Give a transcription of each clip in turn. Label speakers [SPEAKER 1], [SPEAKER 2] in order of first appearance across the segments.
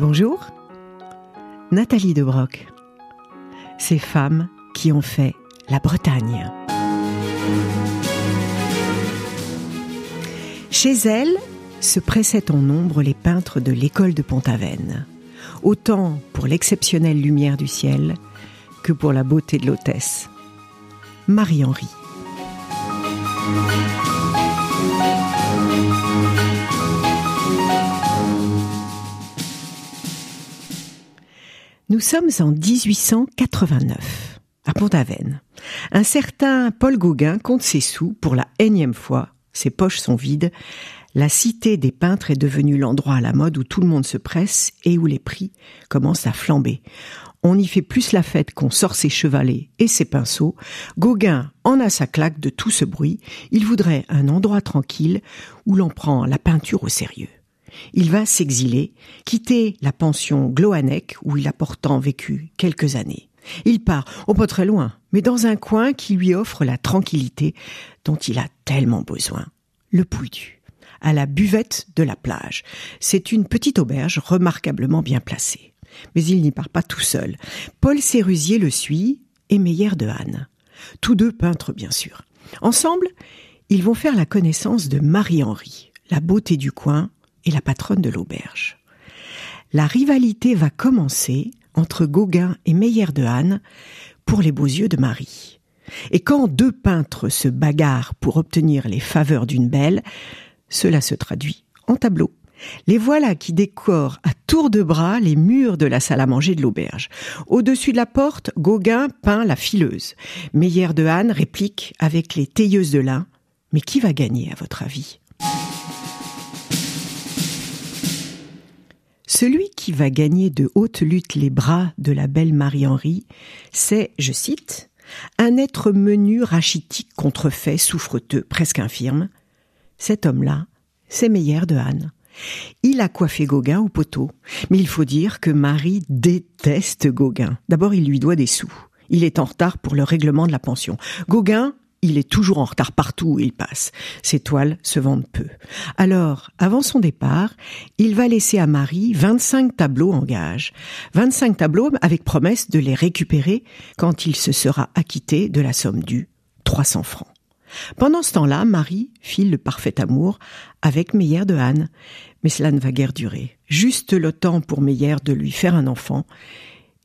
[SPEAKER 1] Bonjour, Nathalie Debroc. Ces femmes qui ont fait la Bretagne. Chez elles se pressaient en nombre les peintres de l'école de Pont-Aven, autant pour l'exceptionnelle lumière du ciel que pour la beauté de l'hôtesse. Marie-Henri. Nous sommes en 1889, à Pont-Aven. Un certain Paul Gauguin compte ses sous pour la énième fois. Ses poches sont vides. La cité des peintres est devenue l'endroit à la mode où tout le monde se presse et où les prix commencent à flamber. On y fait plus la fête qu'on sort ses chevalets et ses pinceaux. Gauguin en a sa claque de tout ce bruit. Il voudrait un endroit tranquille où l'on prend la peinture au sérieux. Il va s'exiler, quitter la pension Gloanec où il a pourtant vécu quelques années. Il part, au pas très loin, mais dans un coin qui lui offre la tranquillité dont il a tellement besoin. Le Pouildu, à la buvette de la plage. C'est une petite auberge remarquablement bien placée. Mais il n'y part pas tout seul. Paul Sérusier le suit et Meyer de Hanne. Tous deux peintres, bien sûr. Ensemble, ils vont faire la connaissance de Marie-Henri, la beauté du coin et la patronne de l'auberge. La rivalité va commencer entre Gauguin et Meyer de Hanne pour les beaux yeux de Marie. Et quand deux peintres se bagarrent pour obtenir les faveurs d'une belle, cela se traduit en tableau. Les voilà qui décorent à tour de bras les murs de la salle à manger de l'auberge. Au-dessus de la porte, Gauguin peint la fileuse. Meyer de Hanne réplique avec les tailleuses de lin. Mais qui va gagner, à votre avis? Celui qui va gagner de haute lutte les bras de la belle Marie-Henri, c'est, je cite, un être menu, rachitique, contrefait, souffreteux, presque infirme. Cet homme-là, c'est Meyer de Hanne. Il a coiffé Gauguin au poteau, mais il faut dire que Marie déteste Gauguin. D'abord, il lui doit des sous. Il est en retard pour le règlement de la pension. Gauguin il est toujours en retard partout où il passe. Ses toiles se vendent peu. Alors, avant son départ, il va laisser à Marie 25 tableaux en gage. 25 tableaux avec promesse de les récupérer quand il se sera acquitté de la somme due, 300 francs. Pendant ce temps-là, Marie file le parfait amour avec Meyer de Hanne. Mais cela ne va guère durer. Juste le temps pour Meyer de lui faire un enfant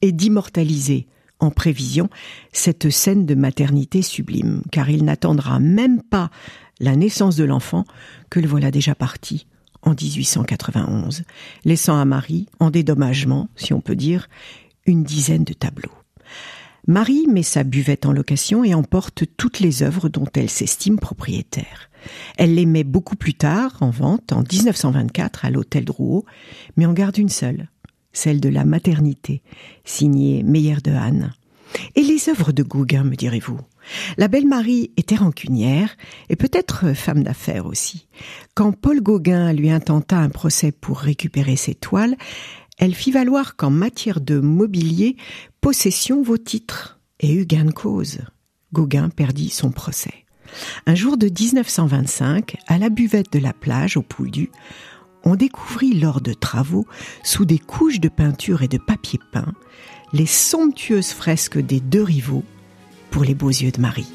[SPEAKER 1] et d'immortaliser en prévision cette scène de maternité sublime, car il n'attendra même pas la naissance de l'enfant que le voilà déjà parti en 1891, laissant à Marie, en dédommagement, si on peut dire, une dizaine de tableaux. Marie met sa buvette en location et emporte toutes les œuvres dont elle s'estime propriétaire. Elle les met beaucoup plus tard en vente, en 1924, à l'hôtel Drouot, mais en garde une seule, celle de la maternité, signée Meyer de Hanne. Et les œuvres de Gauguin, me direz-vous? La belle Marie était rancunière et peut-être femme d'affaires aussi. Quand Paul Gauguin lui intenta un procès pour récupérer ses toiles, elle fit valoir qu'en matière de mobilier, possession vaut titre et eut gain de cause. Gauguin perdit son procès. Un jour de 1925, à la buvette de la plage au Pouldu, on découvrit lors de travaux, sous des couches de peinture et de papier peint, les somptueuses fresques des deux rivaux pour les beaux yeux de Marie.